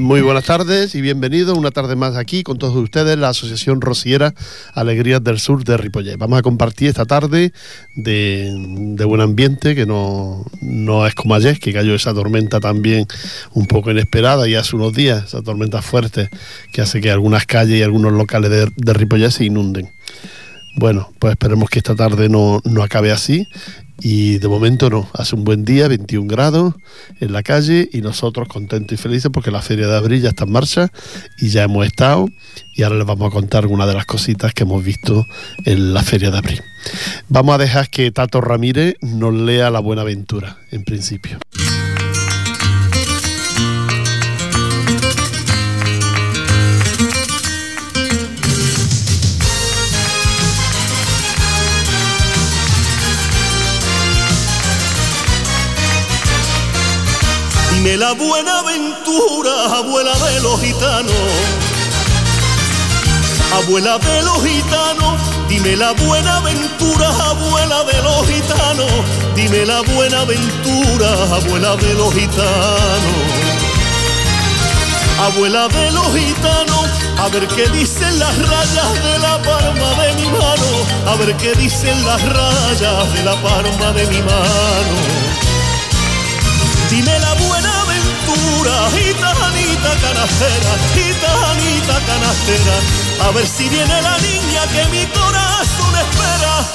Muy buenas tardes y bienvenidos una tarde más aquí con todos ustedes, la Asociación Rociera Alegrías del Sur de Ripollet. Vamos a compartir esta tarde de, buen ambiente, que no, no, es como ayer, que cayó esa tormenta también un poco inesperada y hace unos días, esa tormenta fuerte que hace que algunas calles y algunos locales de, de se inunden. Bueno, pues esperemos que esta tarde no, no acabe así y de momento no, hace un buen día, 21 grados en la calle y nosotros contentos y felices porque la Feria de Abril ya está en marcha y ya hemos estado y ahora les vamos a contar algunas de las cositas que hemos visto en la Feria de Abril. Vamos a dejar que Tato Ramírez nos lea la buena aventura en principio. Dime la buena aventura, abuela de los gitanos. Abuela de los gitanos, dime la buena aventura, abuela de los gitanos. Dime la buena aventura, abuela de los gitanos. Abuela de los gitanos, a ver qué dicen las rayas de la palma de mi mano, a ver qué dicen las rayas de la palma de mi mano. Dime la buena aventura, gitanita canastera, gitanita canastera, a ver si viene la niña que mi corazón espera.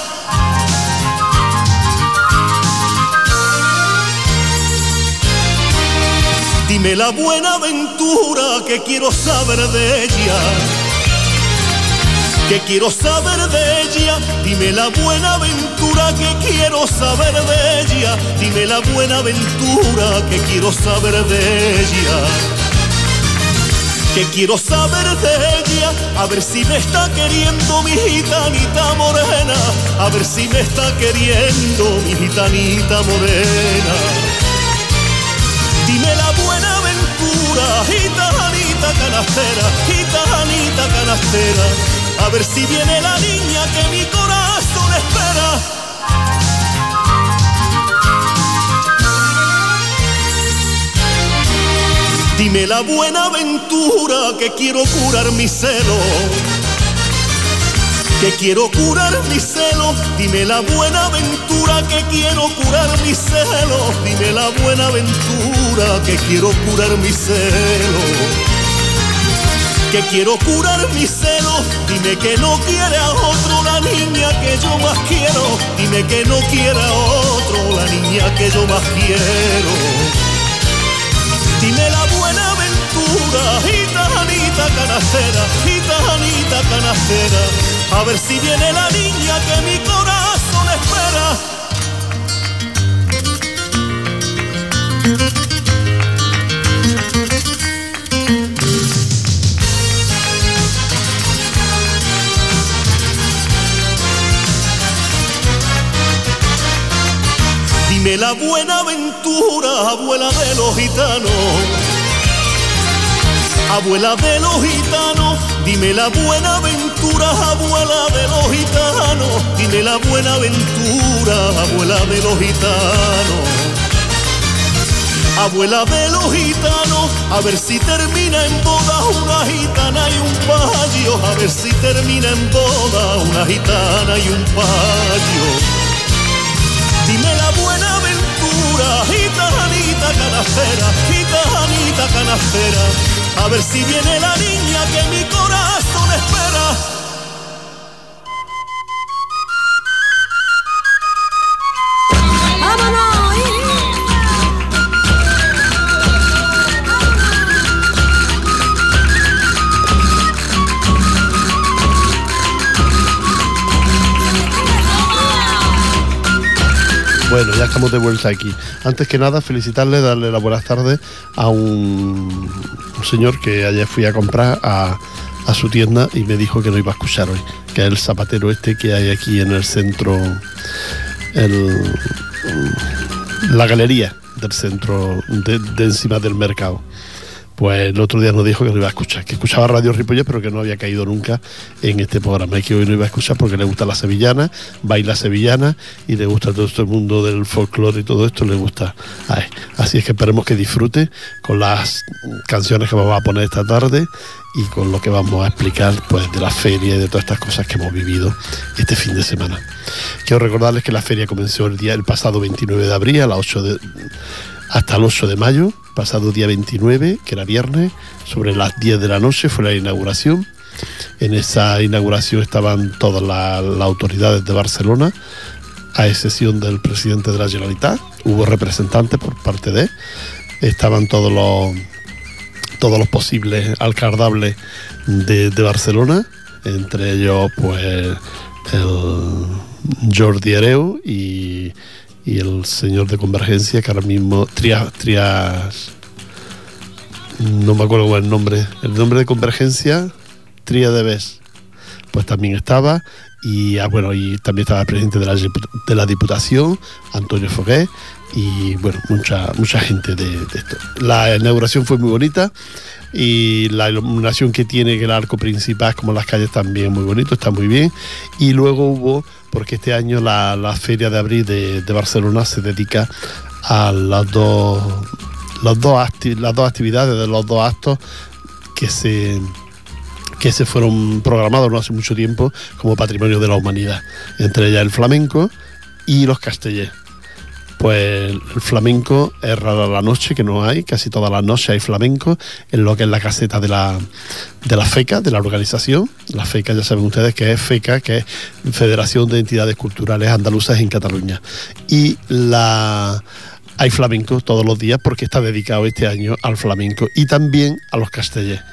Dime la buena aventura que quiero saber de ella que quiero saber de ella. Dime la buena aventura que quiero saber de ella. Dime la buena aventura que quiero saber de ella. Que quiero saber de ella, a ver si me está queriendo mi gitanita morena, a ver si me está queriendo mi gitanita morena. Dime la buena aventura, gitanita canastera, gitanita canastera a ver si viene la niña que mi corazón espera. Dime la buena aventura que quiero curar mi celo. Que quiero curar mi celo, dime la buena aventura que quiero curar mi celo, dime la buena aventura que quiero curar mi celo que quiero curar mi celo. Dime que no quiere a otro la niña que yo más quiero. Dime que no quiere a otro la niña que yo más quiero. Dime la buena aventura, gitanita canastera, gitanita canastera. A ver si viene la niña que mi corazón espera. Dime la buena aventura, abuela de los gitanos. Abuela de los gitanos, dime la buena aventura, abuela de los gitanos. Dime la buena aventura, abuela de los gitanos. Abuela de los gitanos, a ver si termina en boda una gitana y un payo, a ver si termina en boda una gitana y un payo. Dime la buena gitanita canastera, gitanita canastera, a ver si viene la niña que mi corazón espera. Bueno, ya estamos de vuelta aquí. Antes que nada, felicitarle, darle las buenas tardes a un, señor que ayer fui a comprar a, su tienda y me dijo que no iba a escuchar hoy, que es el zapatero este que hay aquí en el centro, la galería del centro de, encima del mercado. Pues el otro día nos dijo que no iba a escuchar, que escuchaba Radio Ripollet, pero que no había caído nunca en este programa y que hoy no iba a escuchar porque le gusta la sevillana, baila sevillana y le gusta todo este mundo del folclore y todo esto, le gusta. Así es que esperemos que disfrute con las canciones que vamos a poner esta tarde y con lo que vamos a explicar pues de la feria y de todas estas cosas que hemos vivido este fin de semana. Quiero recordarles que la feria comenzó el día el pasado 29 de abril a las 8 de hasta el 8 de mayo, pasado día 29, que era viernes, sobre las 10 de la noche fue la inauguración. En esa inauguración estaban todas las, autoridades de Barcelona, a excepción del presidente de la Generalitat. Hubo representantes por parte de estaban todos los todos los posibles alcardables de, de Barcelona, entre ellos pues el Jordi Areu y y el señor de Convergencia, que ahora mismo, Trias, Trias, no me acuerdo cuál es el nombre, el nombre de Convergencia, Tria de Bes, pues también estaba, y ah, bueno, y también estaba el presidente de la, de la Diputación, Antonio Fogué, y bueno, mucha, mucha gente de, esto. La inauguración fue muy bonita y la iluminación que tiene el arco principal, como las calles también muy bonito, está muy bien. Y luego hubo porque este año la, Feria de Abril de, Barcelona se dedica a las dos, las dos actividades de los dos actos que se que se fueron programados no hace mucho tiempo como patrimonio de la humanidad, entre ellas el flamenco y los castellers pues el flamenco es rara la noche, que no hay, casi todas las noches hay flamenco, en lo que es la caseta de la, de la FECA, de la organización. La FECA ya saben ustedes que es FECA, que es Federación de Entidades Culturales Andaluzas en Cataluña. Y la hay flamenco todos los días porque está dedicado este año al flamenco y también a los castellers.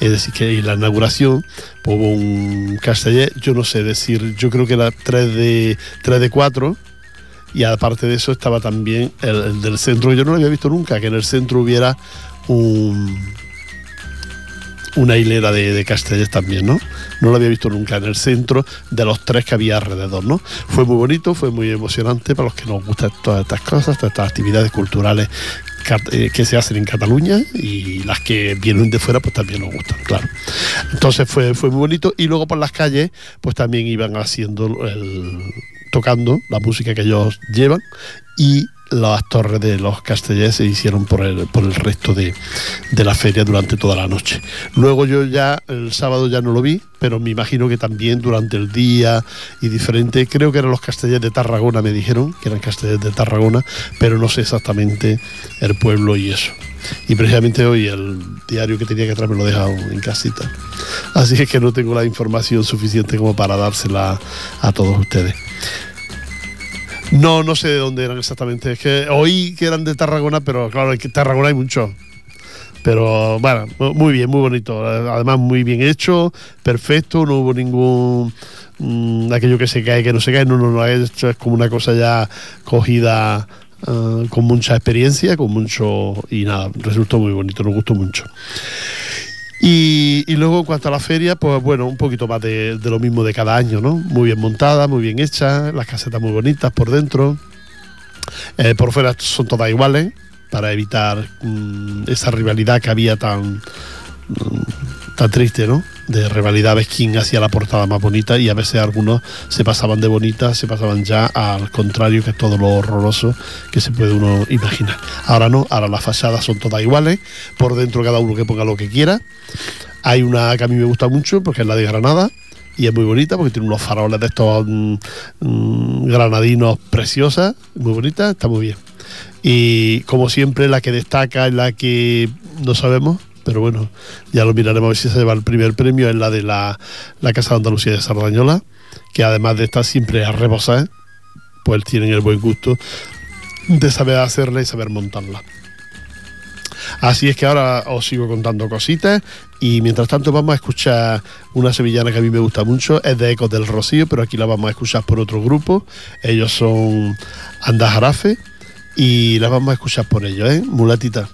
Es decir, que en la inauguración pues, hubo un casteller, yo no sé decir, yo creo que era 3 de, 3 de 4 y aparte de eso estaba también el, del centro, yo no lo había visto nunca, que en el centro hubiera un, una hilera de, de también, ¿no? No lo había visto nunca en el centro de los tres que había alrededor, ¿no? Fue muy bonito, fue muy emocionante para los que nos gustan todas estas cosas, todas estas actividades culturales eh, que se hacen en Cataluña y las que vienen de fuera pues también nos gustan, claro. Entonces fue, fue muy bonito y luego por las calles pues también iban haciendo el, tocando la música que ellos llevan y las torres de los castellers se hicieron por el, por el resto de, la feria durante toda la noche. Luego yo ya el sábado ya no lo vi, pero me imagino que también durante el día y diferente, creo que eran los castellers de Tarragona, me dijeron que eran castellers de Tarragona, pero no sé exactamente el pueblo y eso. Y precisamente hoy el diario que tenía que traer me lo he dejado en casita. Así es que no tengo la información suficiente como para dársela a todos ustedes. No, no sé de dónde eran exactamente. Es que oí que eran de Tarragona, pero claro, en Tarragona hay mucho. Pero bueno, muy bien, muy bonito. Además, muy bien hecho, perfecto, no hubo ningún. Mm, aquello que se cae, que no se cae, no, no, no, hecho es como una cosa ya cogida eh, con mucha experiencia, con mucho. Y nada, resultó muy bonito, nos gustó mucho. Y, luego en cuanto a la feria, pues bueno, un poquito más de, lo mismo de cada año, ¿no? Muy bien montada, muy bien hecha, las casetas muy bonitas por dentro. Eh, por fuera son todas iguales, para evitar mm, esa rivalidad que había tan, mm, tan triste, ¿no? De rivalidad ves quién hacía la portada más bonita y a veces algunos se pasaban de bonita, se pasaban ya al contrario, que es todo lo horroroso que se puede uno imaginar. Ahora no, ahora las fachadas son todas iguales, por dentro cada uno que ponga lo que quiera. Hay una que a mí me gusta mucho porque es la de Granada y es muy bonita porque tiene unos faroles de estos mm, mm, granadinos preciosas, muy bonita, está muy bien. Y como siempre la que destaca es la que no sabemos, pero bueno, ya lo miraremos a ver si se lleva el primer premio, es la de la, Casa de Andalucía de Sardañola, que además de estar siempre a rebosar, pues tienen el buen gusto de saber hacerla y saber montarla. Así es que ahora os sigo contando cositas y mientras tanto vamos a escuchar una sevillana que a mí me gusta mucho, es de Ecos del Rocío, pero aquí la vamos a escuchar por otro grupo. Ellos son Andajarafe y la vamos a escuchar por ellos, ¿eh? Mulatita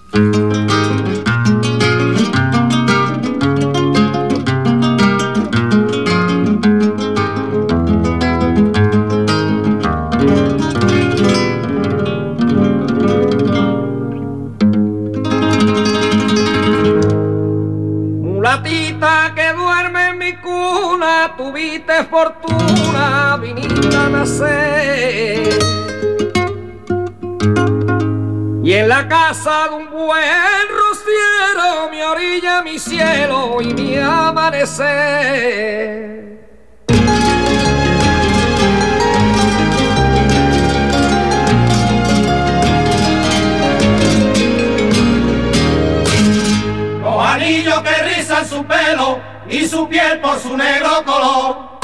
tuviste fortuna, viniste a nacer. Y en la casa de un buen rociero, mi orilla, mi cielo y mi amanecer. anillos que rizan su pelo y su piel por su negro color.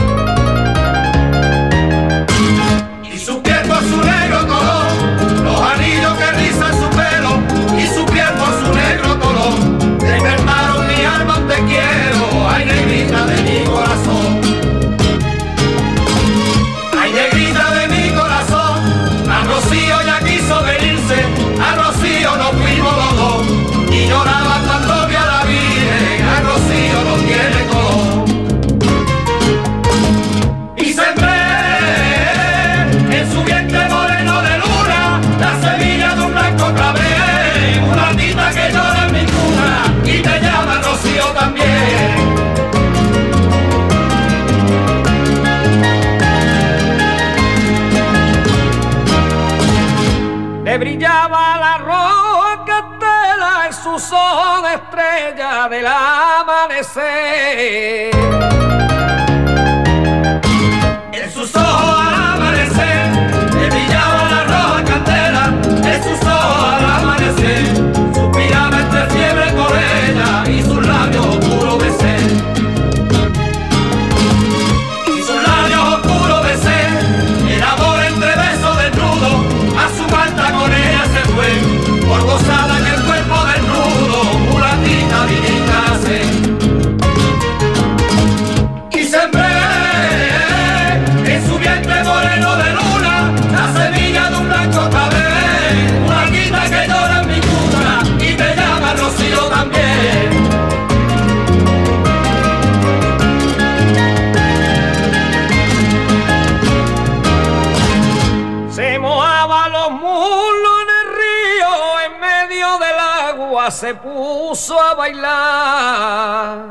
Se puso a bailar.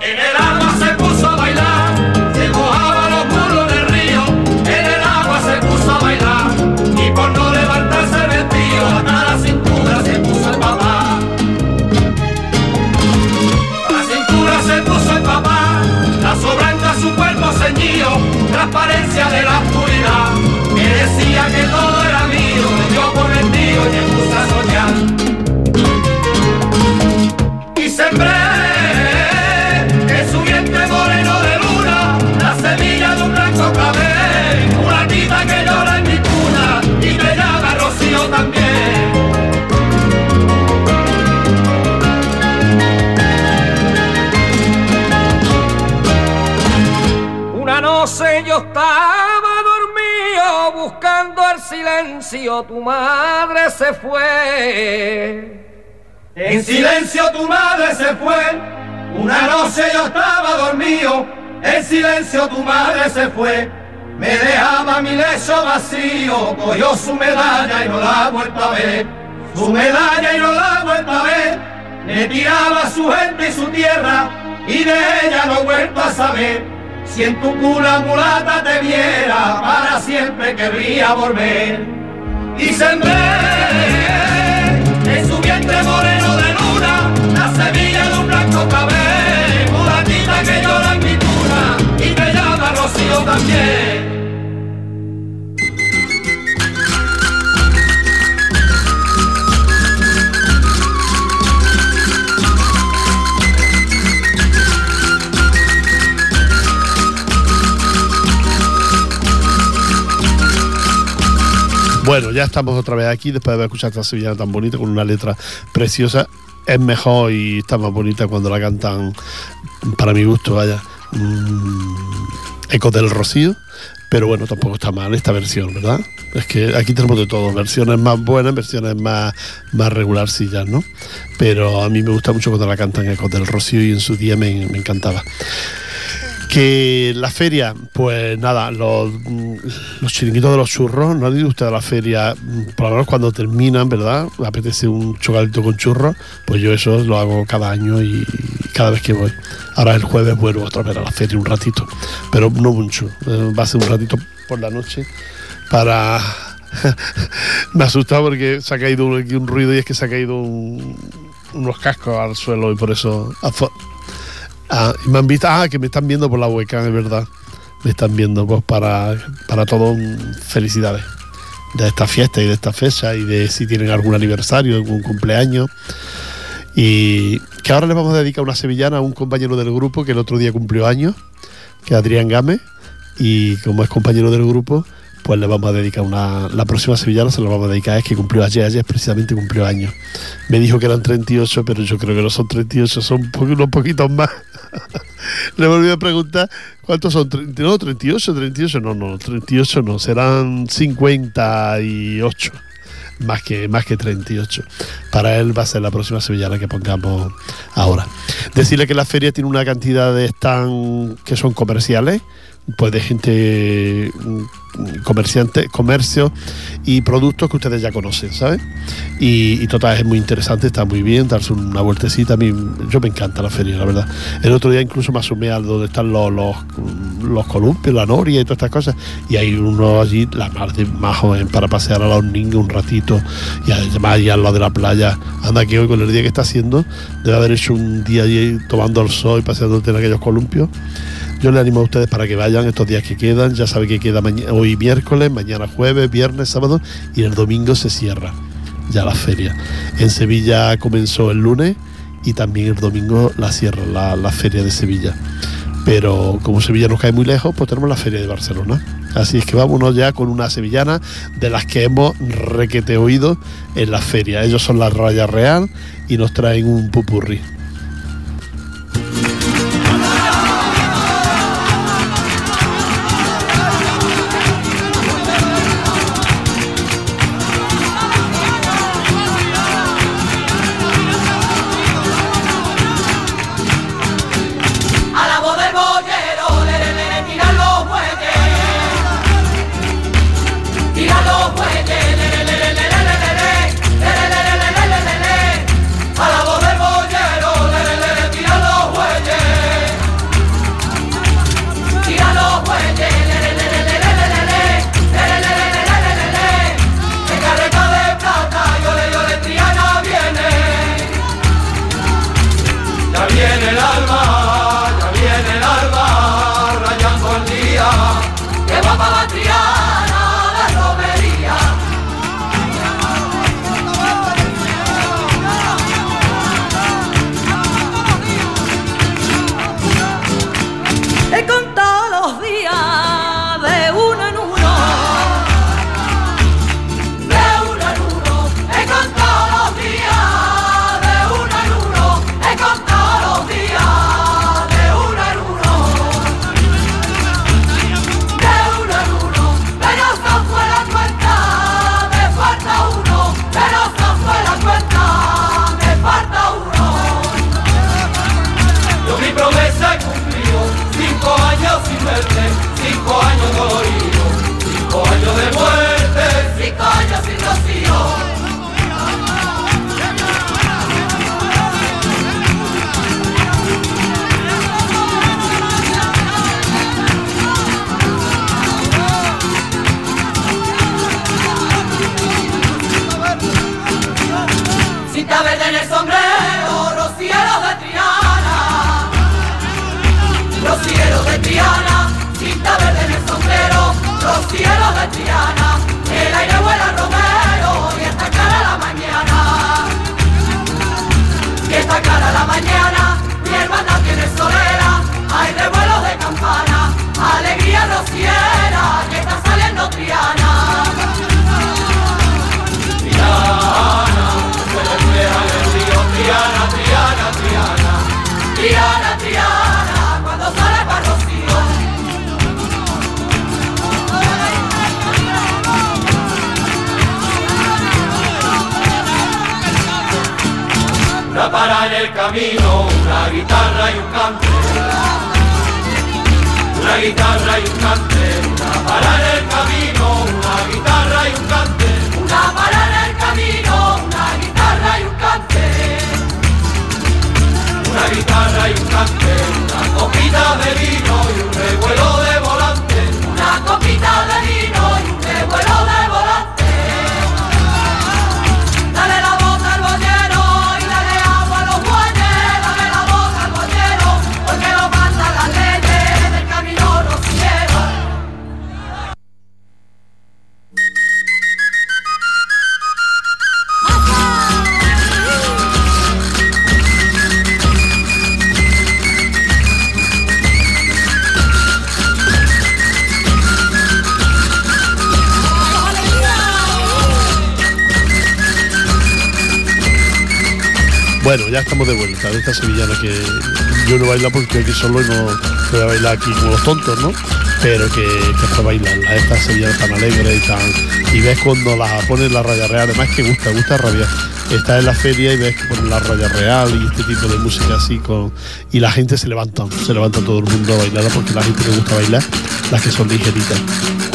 En el agua se puso a bailar, se mojaba los muslos en el río, en el agua se puso a bailar y por no levantarse el vestido hasta la cintura se puso el papá. La cintura se puso el papá, la sobranta su cuerpo ceñido, transparencia de la oscuridad, que decía que todo vendido y me puse a soñar. Y sembré tu madre se fue. En silencio tu madre se fue, una noche yo estaba dormido, en silencio tu madre se fue, me dejaba mi lecho vacío, cogió su medalla y no la ha vuelto a ver, su medalla y no la ha vuelto a ver, le tiraba su gente y su tierra, y de ella no he vuelto a saber. Si en tu cula mulata te viera, para siempre querría volver. Y sembré en su vientre moreno de luna la semilla de un blanco cabello, mulatita que llora en mi cuna y me llama Rocío también. Bueno, ya estamos otra vez aquí después de haber escuchado esta sevillana tan bonita con una letra preciosa. Es mejor y está más bonita cuando la cantan, para mi gusto, vaya, mm, Eco del Rocío. Pero bueno, tampoco está mal esta versión, ¿verdad? Es que aquí tenemos de todo, versiones más buenas, versiones más, más regularcillas, ¿no? Pero a mí me gusta mucho cuando la cantan Ecos del Rocío y en su día me, me encantaba. Que la feria, pues nada, los, los chiringuitos de los churros, no ha ido usted a la feria, por lo menos cuando terminan, ¿verdad? Apetece un chocolate con churros, pues yo eso lo hago cada año y cada vez que voy. Ahora el jueves vuelvo otra vez a la feria un ratito, pero no mucho, eh, va a ser un ratito por la noche para me ha asustado porque se ha caído un, un ruido y es que se ha caído unos cascos al suelo y por eso Ah, me han visto, ah, que me están viendo por la hueca, es verdad. Me están viendo, pues para, para todos, felicidades de esta fiesta y de esta fecha y de si tienen algún aniversario, algún cumpleaños. Y que ahora le vamos a dedicar una sevillana a un compañero del grupo que el otro día cumplió años, que es Adrián Gámez, y como es compañero del grupo, pues le vamos a dedicar una. La próxima sevillana se lo vamos a dedicar, es que cumplió ayer, ayer precisamente cumplió años. Me dijo que eran 38, pero yo creo que no son 38, son unos poquitos más. le volví a preguntar cuántos son. No, 38, 38, no, no, 38 no, serán 58 más que, más que 38. Para él va a ser la próxima sevillana que pongamos ahora. Decirle que la feria tiene una cantidad de stand que son comerciales, pues de gente mm, comerciante, comercio y productos que ustedes ya conocen, ¿sabes? Y, total, es muy interesante, está muy bien, darse una vueltecita. A mí, yo me encanta la feria, la verdad. El otro día incluso me asumí a donde están los, los, columpios, la noria y todas estas cosas. Y hay uno allí, la más, más joven, para pasear a los niños un ratito y además allá al lado de la playa. Anda que hoy con el día que está haciendo, debe haber hecho un día allí tomando el sol y paseando en aquellos columpios. Yo le animo a ustedes para que vayan estos días que quedan. Ya sabe que queda hoy miércoles, mañana jueves, viernes, sábado y el domingo se cierra ya la feria. En Sevilla comenzó el lunes y también el domingo la cierra la, feria de Sevilla. Pero como Sevilla nos cae muy lejos, pues tenemos la feria de Barcelona. Así es que vámonos ya con una sevillana de las que hemos requete oído en la feria. Ellos son la Raya Real y nos traen un pupurri. En el camino, una guitarra y un canto. una guitarra y un cante, una para en el camino, una guitarra y un cante, una para en el camino, una guitarra y un cante, una guitarra y un cante, una copita de vino y un revuelo de volante, una copita de Bueno, ya estamos de vuelta de esta sevillana que yo no baila porque aquí solo no voy a bailar aquí como los tontos, ¿no? Pero que, que para bailarla, esta sevillana tan alegre y tan. Y ves cuando la ponen la raya real, además que gusta, gusta rabia. Estás en la feria y ves que ponen la raya real y este tipo de música así con. Y la gente se levanta, se levanta todo el mundo a bailarla porque la gente le gusta bailar, las que son ligeritas.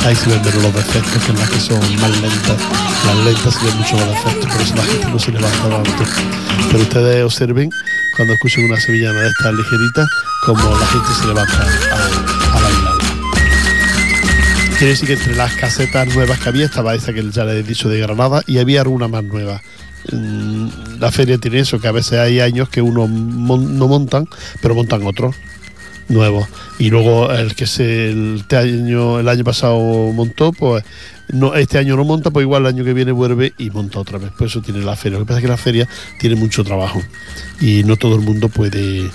Ahí se ven menos los defectos que las que son más lentas. Las lentas se ven mucho más defectos, por eso la gente no se levanta tanto. Pero ustedes observen cuando escuchen una sevillana de estas ligeritas, como la gente se levanta a, a bailar. Quiere decir que entre las casetas nuevas que había estaba esa que ya les he dicho de Granada y había alguna más nueva. Mm, La feria tiene eso, que a veces hay años que unos mon- no montan, pero montan otros nuevos. Y luego el que se el, este año, el año pasado montó, pues no, este año no monta, pues igual el año que viene vuelve y monta otra vez. Pues eso tiene la feria. Lo que pasa es que la feria tiene mucho trabajo y no todo el mundo puede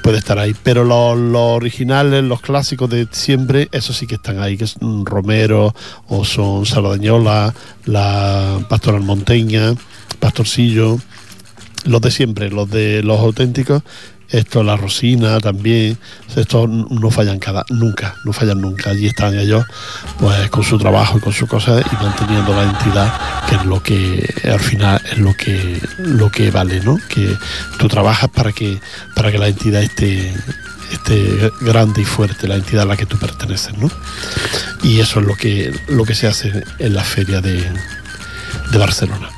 puede estar ahí. Pero los, originales, los clásicos de siempre, esos sí que están ahí, que son Romero o son Saladañola, la Pastoral Monteña, Pastorcillo, los de siempre, los de los auténticos. Esto, la Rosina también, estos no fallan cada, nunca, no fallan nunca. Allí están ellos, pues con su trabajo y con sus cosas y manteniendo la entidad, que es lo que al final es lo que lo que vale, ¿no? Que tú trabajas para que para que la entidad esté grande y fuerte, la entidad a la que tú perteneces, ¿no? Y eso es lo que lo que se hace en la feria de, de Barcelona.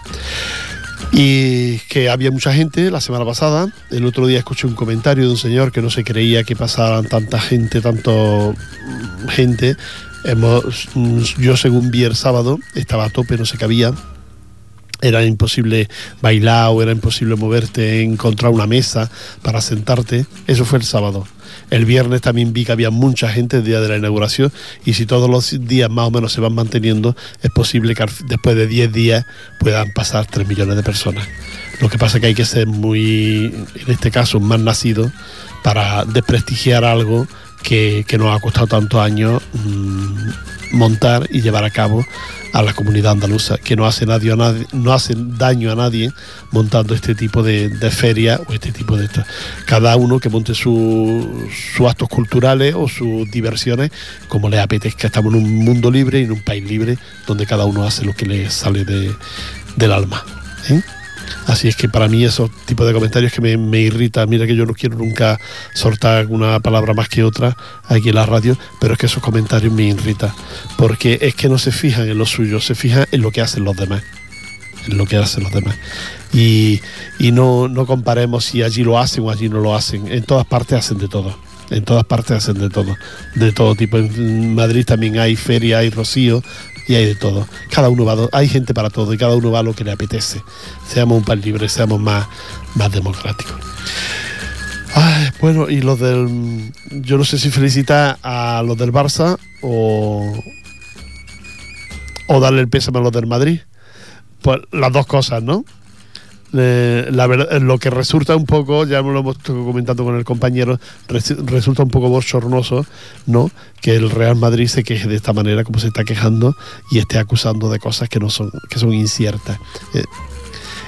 Y que había mucha gente la semana pasada. El otro día escuché un comentario de un señor que no se creía que pasaran tanta gente, tanto mm, gente. Hemos, mm, yo según vi el sábado, estaba a tope, no se cabía. Era imposible bailar o era imposible moverte, encontrar una mesa para sentarte. Eso fue el sábado. El viernes también vi que había mucha gente el día de la inauguración y si todos los días más o menos se van manteniendo, es posible que después de 10 días puedan pasar 3 millones de personas. Lo que pasa es que hay que ser muy, en este caso, más nacido para desprestigiar algo que, que nos ha costado tantos años mm, montar y llevar a cabo a la comunidad andaluza, que no hace, nadie no hace daño a nadie montando este tipo de, de ferias o este tipo de... Cada uno que monte su- sus actos culturales o sus diversiones como le apetezca. Estamos en un mundo libre y en un país libre donde cada uno hace lo que le sale de- del alma. ¿eh? Así es que para mí esos tipos de comentarios que me, me irritan, mira que yo no quiero nunca soltar una palabra más que otra aquí en la radio, pero es que esos comentarios me irritan, porque es que no se fijan en lo suyo, se fijan en lo que hacen los demás, en lo que hacen los demás. Y, y no, no comparemos si allí lo hacen o allí no lo hacen, en todas partes hacen de todo. En todas partes hacen de todo, de todo tipo. En Madrid también hay feria, hay rocío y hay de todo. Cada uno va, hay gente para todo y cada uno va a lo que le apetece. Seamos un país libre, seamos más, más democráticos. Bueno, y los del. Yo no sé si felicitar a los del Barça o. o darle el pésame a los del Madrid. Pues las dos cosas, ¿no? Eh, verdad, lo que resulta un poco, ya lo hemos estado comentando con el compañero, res- resulta un poco bochornoso, ¿no? Que el Real Madrid se queje de esta manera, como se está quejando, y esté acusando de cosas que no son, que son inciertas. Eh,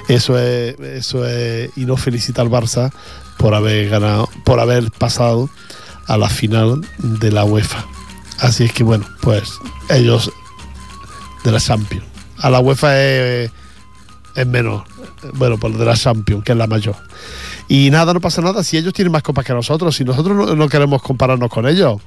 eso es, eso es, y no felicita al Barça por haber ganado, por haber pasado a la final de la UEFA. Así es que bueno, pues ellos de la Champions. A la UEFA es, es menos, bueno, por de la Champions, que es la mayor. Y nada, no pasa nada si ellos tienen más copas que nosotros, si nosotros no, queremos compararnos con ellos.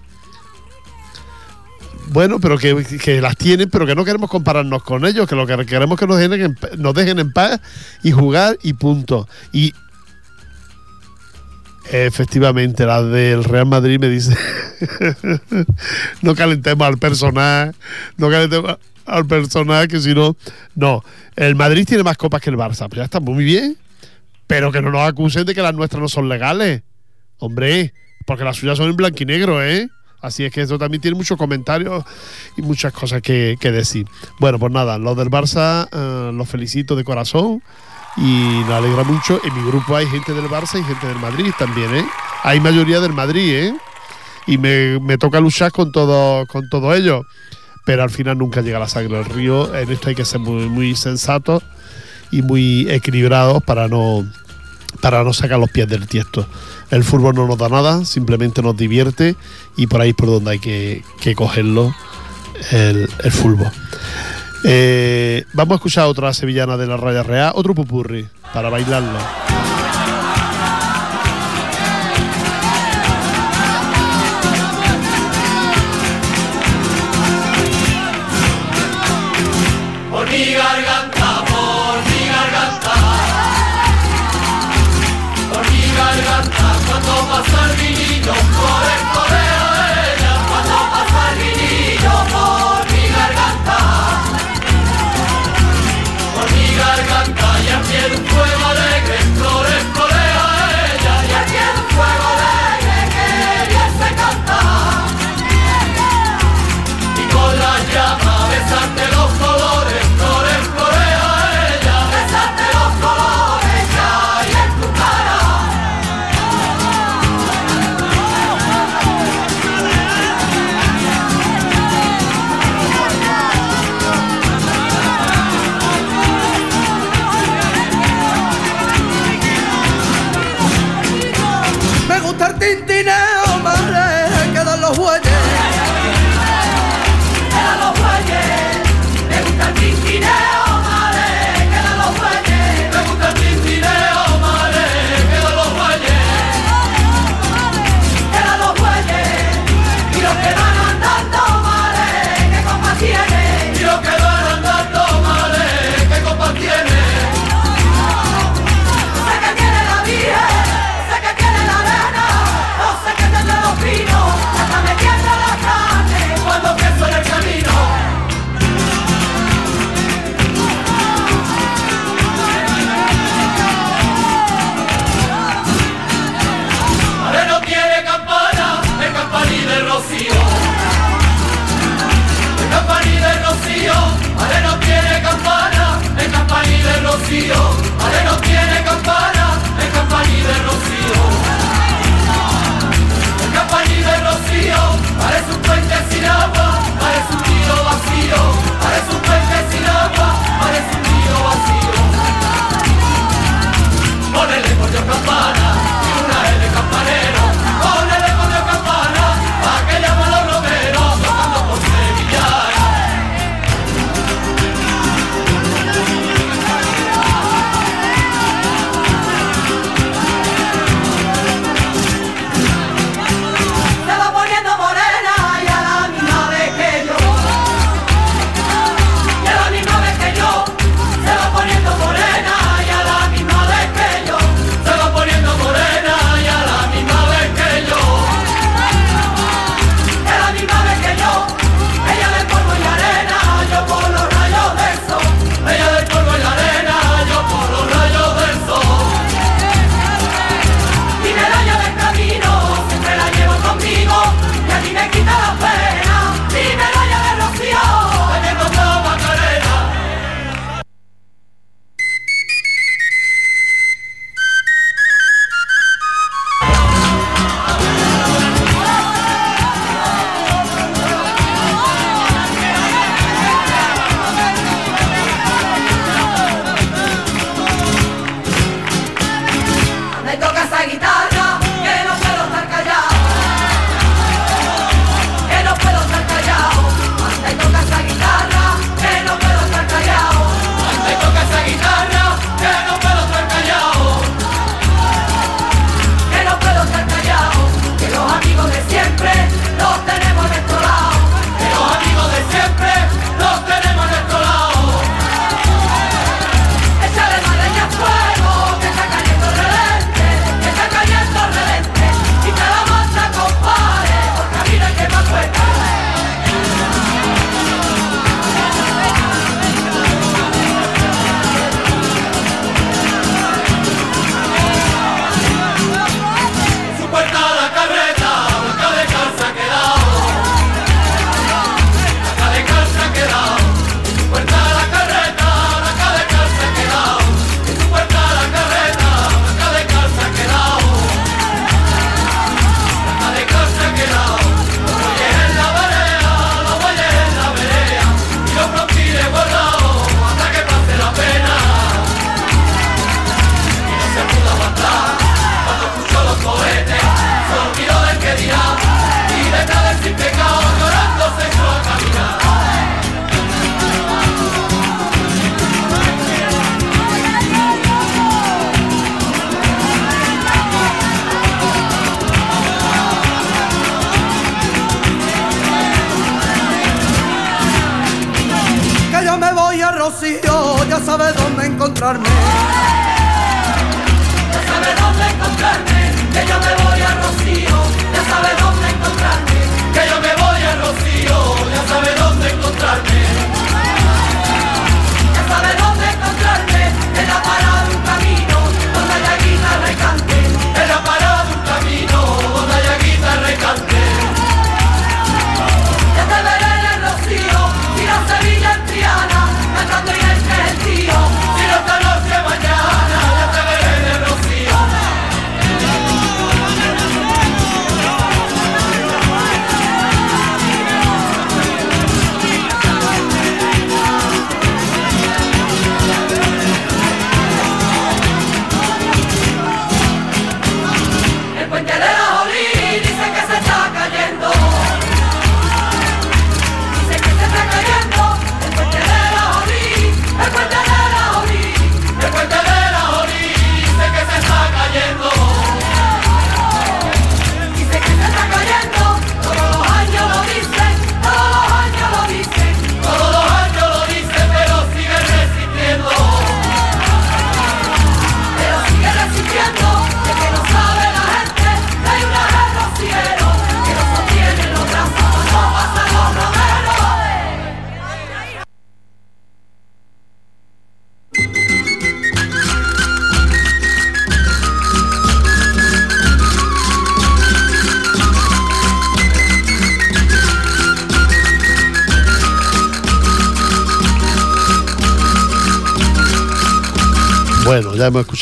Bueno, pero que, que las tienen, pero que no queremos compararnos con ellos, que lo que queremos es que nos dejen, en, nos dejen en paz y jugar y punto. Y efectivamente, la del Real Madrid me dice, no calentemos al personal, no calentemos al personal, que si no, no, el Madrid tiene más copas que el Barça, pues ya está muy bien, pero que no nos acusen de que las nuestras no son legales, hombre, porque las suyas son en blanco y negro, ¿eh? Así es que eso también tiene muchos comentarios y muchas cosas que, que decir. Bueno, pues nada, los del Barça eh, los felicito de corazón y nos alegra mucho. En mi grupo hay gente del Barça y gente del Madrid también, ¿eh? Hay mayoría del Madrid, ¿eh? Y me, me toca luchar con todo, con todo ello. Pero al final nunca llega la sangre al río. En esto hay que ser muy, muy sensatos y muy equilibrados para no, para no sacar los pies del tiesto. El fútbol no nos da nada, simplemente nos divierte y por ahí es por donde hay que, cogerlo el, el fútbol. Eh, vamos a escuchar otra sevillana de la Raya Real, otro pupurri para bailarlo.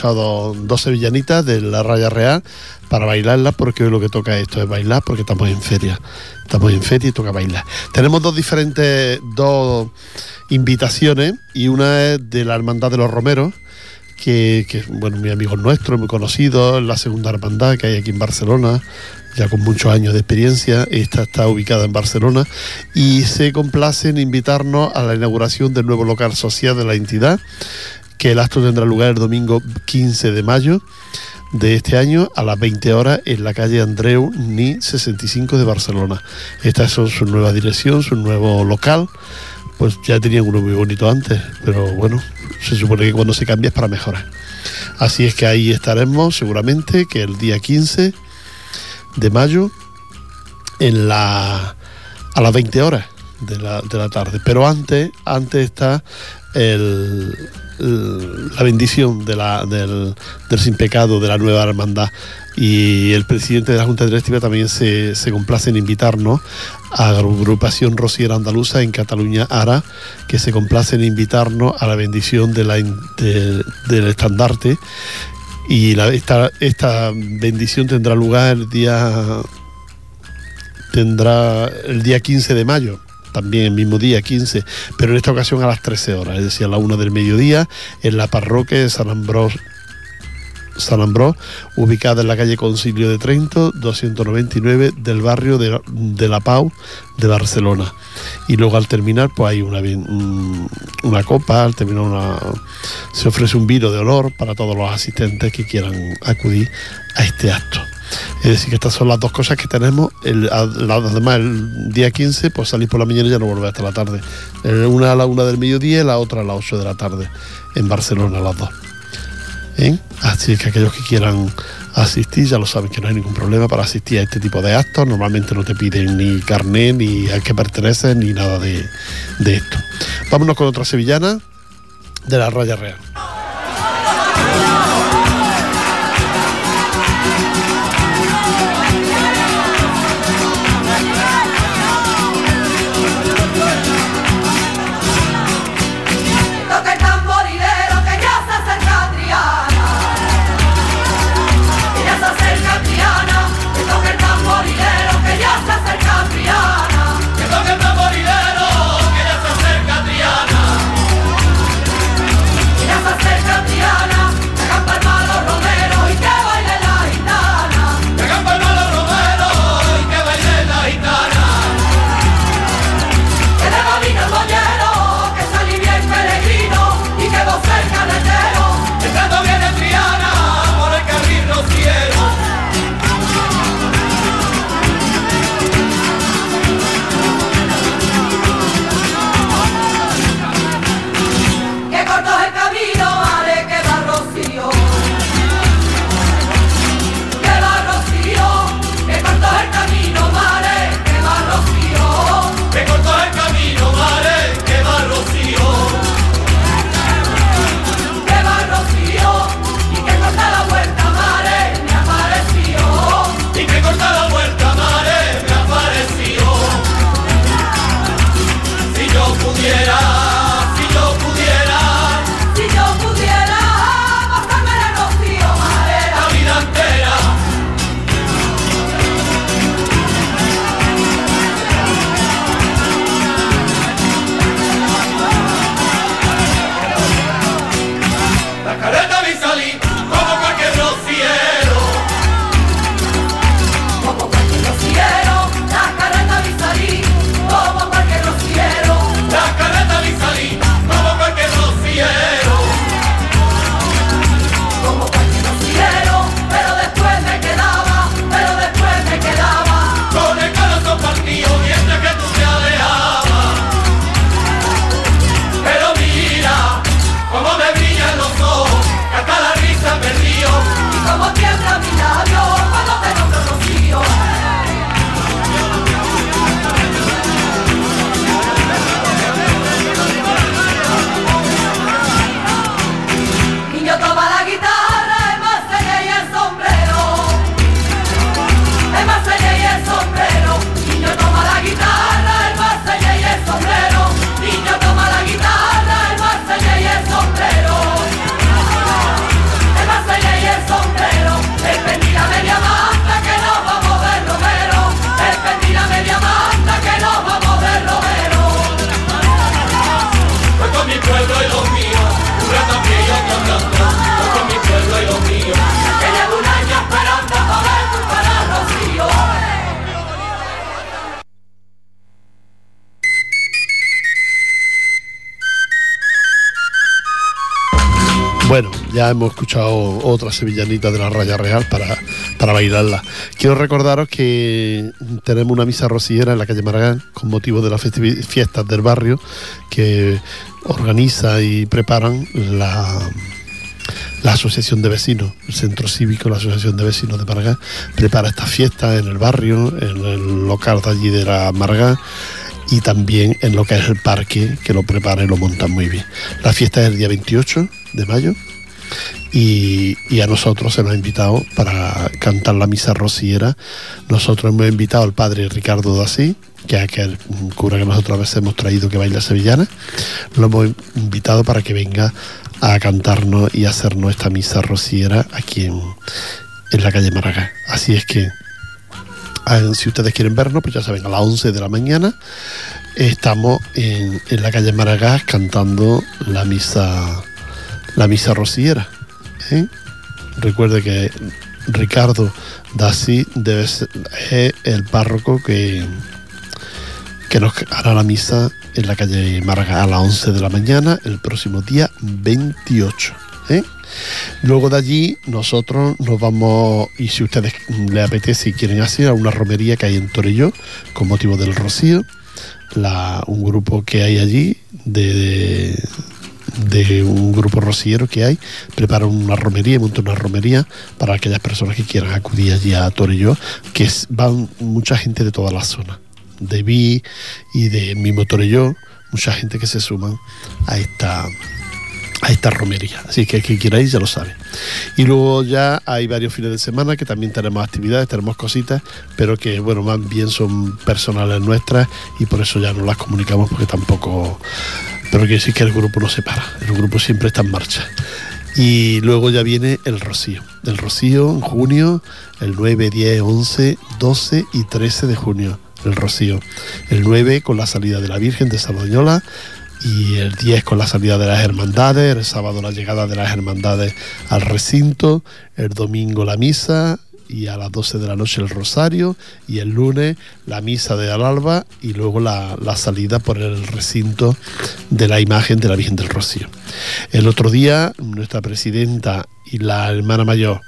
Escuchado dos sevillanitas de la Raya Real para bailarlas porque hoy lo que toca esto es bailar porque estamos en feria. Estamos en feria y toca bailar. Tenemos dos diferentes, dos invitaciones y una es de la Hermandad de los Romeros, que, que bueno, mi amigo nuestro, muy conocido, la segunda hermandad que hay aquí en Barcelona, ya con muchos años de experiencia. Esta está ubicada en Barcelona y se complace en invitarnos a la inauguración del nuevo local social de la entidad que el acto tendrá lugar el domingo 15 de mayo de este año a las 20 horas en la calle Andreu Ni 65 de Barcelona. Esta es su nueva dirección, su nuevo local. Pues ya tenían uno muy bonito antes, pero bueno, se supone que cuando se cambia es para mejorar. Así es que ahí estaremos seguramente, que el día 15 de mayo en la, a las 20 horas de la, de la tarde. Pero antes, antes está el- la bendición de la, del, del sin pecado de la nueva hermandad. Y el presidente de la Junta Directiva también se, se complace en invitarnos a la agrupación Rociera Andaluza en Cataluña Ara, que se complace en invitarnos a la bendición de la, del estandarte. Y esta, esta bendición tendrá lugar el día tendrá el día 15 de mayo, también el mismo día 15, pero en esta ocasión a las 13 horas, es decir, a la 1 del mediodía, en la parroquia de San Ambrós, San Ambrós, ubicada en la calle Concilio de Trento, 299 del barrio de, de La Pau de Barcelona. Y luego al terminar, pues hay una, un- una copa, al terminar una, se ofrece un vino de honor para todos los asistentes que quieran acudir a este acto. Es decir, que estas son las dos cosas que tenemos. El, a- además, el día 15, pues salir por la mañana y ya no volver hasta la tarde. Una a la una del mediodía y la otra a las 8 de la tarde en Barcelona, las dos. ¿Eh? Así que aquellos que quieran asistir ya lo saben que no hay ningún problema para asistir a este tipo de actos. Normalmente no te piden ni carnet, ni a qué perteneces, ni nada de, de esto. Vámonos con otra sevillana de la Raya Real. Ya hemos escuchado otra sevillanita de la Raya Real para, para bailarla. Quiero recordaros que tenemos una misa rociera en la calle Maragán con motivo de las fiestas del barrio que organiza y preparan la, la Asociación de Vecinos, el Centro Cívico, la Asociación de Vecinos de Maragán, prepara estas fiestas en el barrio, en el local de allí de la Maragán y también en lo que es el parque, que lo prepara y lo montan muy bien. La fiesta es el día 28 de mayo y, a nosotros se nos ha invitado para cantar la misa rociera. Nosotros hemos invitado al padre Ricardo Dasí, que es aquel cura que nosotros a veces hemos traído que baila sevillana. Lo hemos invitado para que venga a cantarnos y hacernos esta misa rociera aquí en, la calle Maragall. Así es que si ustedes quieren vernos, pues ya saben, a las 11 de la mañana estamos en, la calle Maragall cantando la misa, la misa rociera. Recuerde que Ricardo Dasí debe ser, es el párroco que, que nos hará la misa en la calle Maragall a las 11 de la mañana el próximo día 28. ¿eh? Luego de allí nosotros nos vamos, y si ustedes les apetece y quieren hacer, a una romería que hay en Torelló con motivo del Rocío, un grupo que hay allí de, de un grupo rociero que hay, prepara una romería, monta una romería para aquellas personas que quieran acudir allí a Torelló, que van mucha gente de toda la zona, de Vi y de mismo Torelló, mucha gente que se suman a esta a esta romería. Así que el que quiera ir ya lo sabe. Y luego ya hay varios fines de semana que también tenemos actividades, tenemos cositas, pero que bueno, más bien son personales nuestras y por eso ya no las comunicamos porque tampoco... Pero quiere decir que el grupo no se para, el grupo siempre está en marcha. Y luego ya viene el Rocío. El Rocío en junio, el 9, 10, 11, 12 y 13 de junio. El Rocío. El 9 con la salida de la Virgen de Sardañola y el 10 con la salida de las hermandades, el sábado la llegada de las hermandades al recinto, el domingo la misa y a las 12 de la noche el rosario y el lunes la misa de al alba y luego la, la salida por el recinto de la imagen de la Virgen del Rocío. El otro día nuestra presidenta y la hermana mayor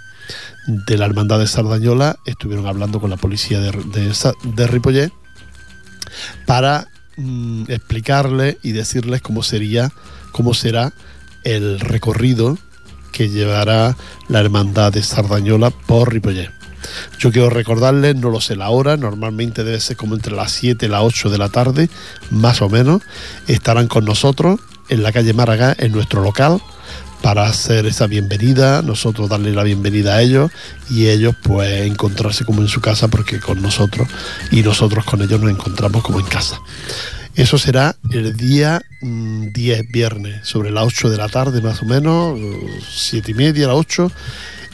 de la Hermandad de Sardañola estuvieron hablando con la policía de, de, para mm, explicarles y decirles cómo sería, cómo será el recorrido que llevará la hermandad de Sardañola por Ripollet. Yo quiero recordarles, no lo sé la hora, normalmente debe ser como entre las 7 y las 8 de la tarde, más o menos. Estarán con nosotros en la calle Málaga, en nuestro local, para hacer esa bienvenida, nosotros darle la bienvenida a ellos y ellos pues encontrarse como en su casa porque con nosotros y nosotros con ellos nos encontramos como en casa. Eso será el día mm, 10, viernes, sobre las 8 de la tarde más o menos, 7 y media, las 8,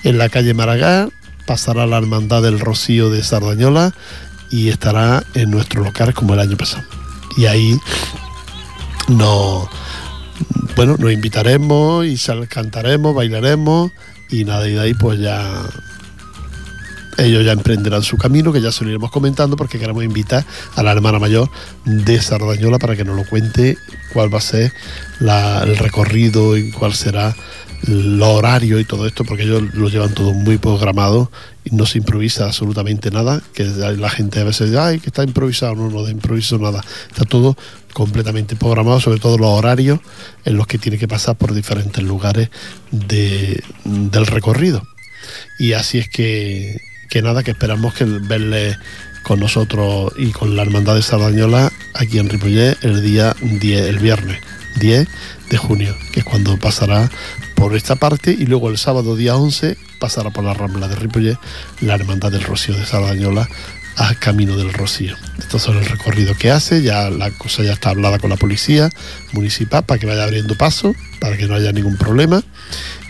en la calle Maragall, pasará la Hermandad del Rocío de Sardañola y estará en nuestro local como el año pasado. Y ahí nos, bueno, nos invitaremos y cantaremos, bailaremos y nada, y de ahí pues ya ellos ya emprenderán su camino, que ya se lo iremos comentando, porque queremos invitar a la hermana mayor de Sardañola para que nos lo cuente cuál va a ser el recorrido y cuál será el horario y todo esto, porque ellos lo llevan todo muy programado y no se improvisa absolutamente nada, que la gente a veces dice, ay, que está improvisado, no, no de improviso nada, está todo completamente programado, sobre todo los horarios en los que tiene que pasar por diferentes lugares de- del recorrido. Y así es que, que nada, que esperamos que verle con nosotros y con la Hermandad de Sardañola aquí en Ripollet el día 10, el viernes 10 de junio, que es cuando pasará por esta parte y luego el sábado día 11 pasará por la Rambla de Ripollet la Hermandad del Rocío de Sardañola a Camino del Rocío. Estos son el recorrido que hace, ya la cosa ya está hablada con la policía municipal para que vaya abriendo paso, para que no haya ningún problema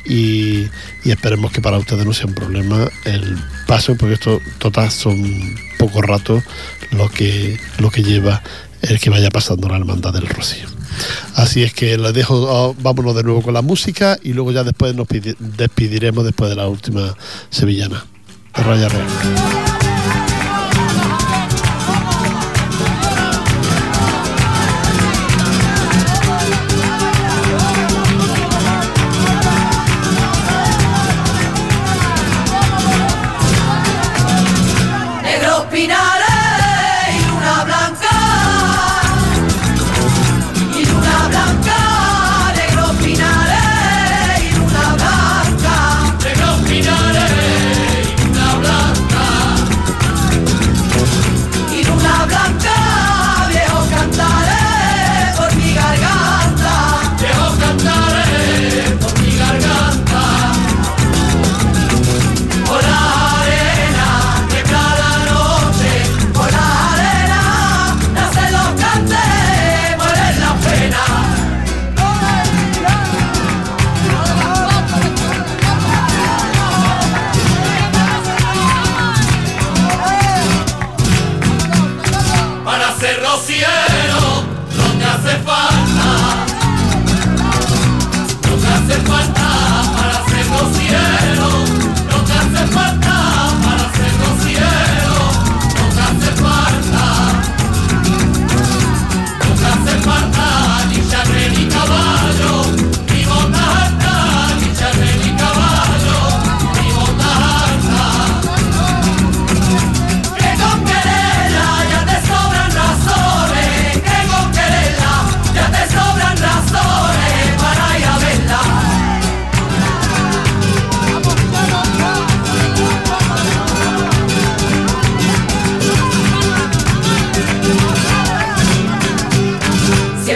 y, esperemos que para ustedes no sea un problema el paso, porque esto total son poco rato lo que, lo que lleva el que vaya pasando la hermandad del Rocío. Así es que les dejo, oh, vámonos de nuevo con la música y luego ya después nos pidi- despediremos después de la última sevillana. De Raya Real. We know.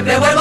de vuelta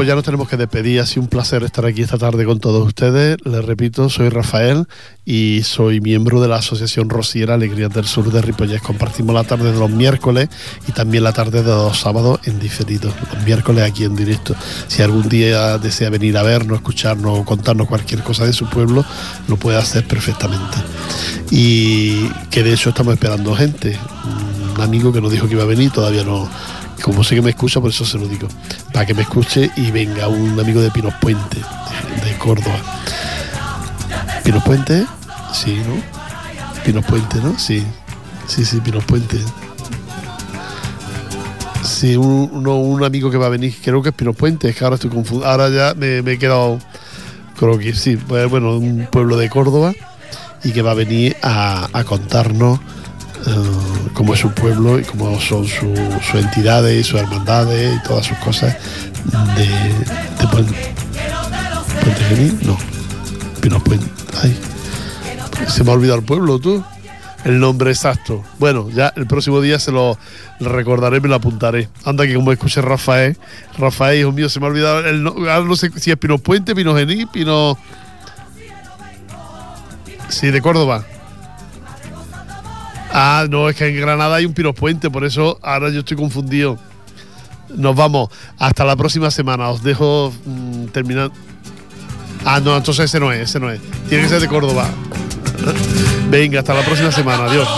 pues ya nos tenemos que despedir. Ha sido un placer estar aquí esta tarde con todos ustedes. Les repito, soy Rafael y soy miembro de la Asociación Rosiera Alegrías del Sur de Ripollés. Compartimos la tarde de los miércoles y también la tarde de los sábados en diferido. Los miércoles aquí en directo. Si algún día desea venir a vernos, escucharnos o contarnos cualquier cosa de su pueblo, lo puede hacer perfectamente. Y que de hecho estamos esperando gente. Un amigo que nos dijo que iba a venir, todavía no como sé que me escucha, por eso se lo digo. Para que me escuche y venga un amigo de Pinos Puente, de, Córdoba. ¿Pinos Puente? Sí, ¿no? Pinos Puente, ¿no? Sí. Sí, sí, Pinos Puente. Sí, un, uno- un amigo que va a venir, creo que es Pinos Puente, es que ahora estoy confundido. Ahora ya me, he quedado, creo que sí, bueno, un pueblo de Córdoba y que va a venir a contarnos eh, cómo es su pueblo y cómo son su- sus entidades y sus hermandades y todas sus cosas de, Puente, Puente no, Pinos Puente, se me ha olvidado el pueblo, tú, el nombre exacto. Bueno, ya el próximo día se lo recordaré, me lo apuntaré. Anda que como escuché Rafael, Rafael, hijo mío, se me ha olvidado el no, no sé si es Pinos Puente, Pinos Genil, Pino... Sí, de Córdoba. Ah, no, es que en Granada hay un Pinos Puente, por eso ahora yo estoy confundido. Nos vamos. Hasta la próxima semana. Os dejo mm, terminar. Ah, no, entonces ese no es, ese no es. Tiene que ser de Córdoba. Venga, hasta la próxima semana. Adiós.